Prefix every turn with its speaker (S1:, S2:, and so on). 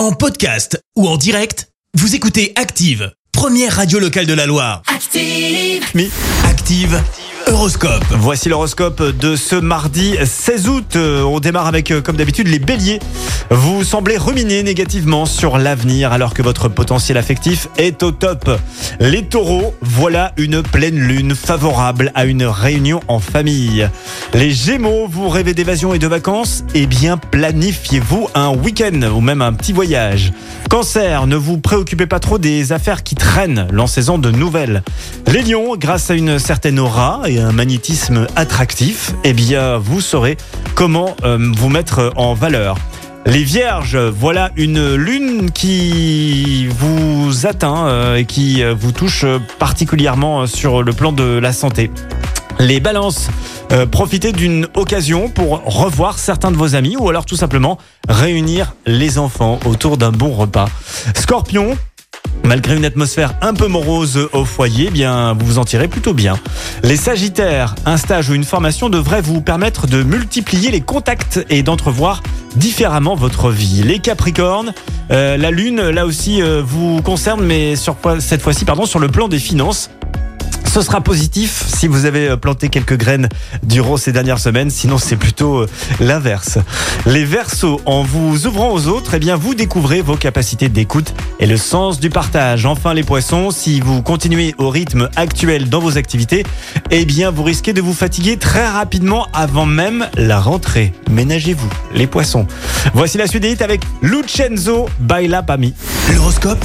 S1: En podcast ou en direct, vous écoutez Active, première radio locale de la Loire.
S2: Active.
S1: Mi- Active Horoscope.
S3: Voici l'horoscope de ce mardi 16 août. Euh, On démarre avec, euh, comme d'habitude, les béliers. Vous semblez ruminer négativement sur l'avenir alors que votre potentiel affectif est au top. Les taureaux, voilà une pleine lune favorable à une réunion en famille. Les gémeaux, vous rêvez d'évasion et de vacances Eh bien, planifiez-vous un week-end ou même un petit voyage. Cancer, ne vous préoccupez pas trop des affaires qui traînent, lancez-en de nouvelles. Les lions, grâce à une certaine aura et un magnétisme attractif, eh bien, vous saurez comment euh, vous mettre en valeur. Les vierges, voilà une lune qui vous atteint euh, et qui vous touche particulièrement sur le plan de la santé. Les balances, euh, profitez d'une occasion pour revoir certains de vos amis ou alors tout simplement réunir les enfants autour d'un bon repas. Scorpion, Malgré une atmosphère un peu morose au foyer, eh bien, vous vous en tirez plutôt bien. Les Sagittaires, un stage ou une formation devrait vous permettre de multiplier les contacts et d'entrevoir différemment votre vie. Les Capricornes, euh, la Lune, là aussi, euh, vous concerne, mais cette fois-ci, pardon, sur le plan des finances. Ce sera positif si vous avez euh, planté quelques graines durant ces dernières semaines, sinon c'est plutôt euh, l'inverse. Les Verseaux, en vous ouvrant aux autres, eh bien vous découvrez vos capacités d'écoute et le sens du partage. Enfin les Poissons, si vous continuez au rythme actuel dans vos activités, eh bien vous risquez de vous fatiguer très rapidement avant même la rentrée. Ménagez-vous, les Poissons. Voici la suite des hits avec Lucenzo Baila Pami.
S1: L'horoscope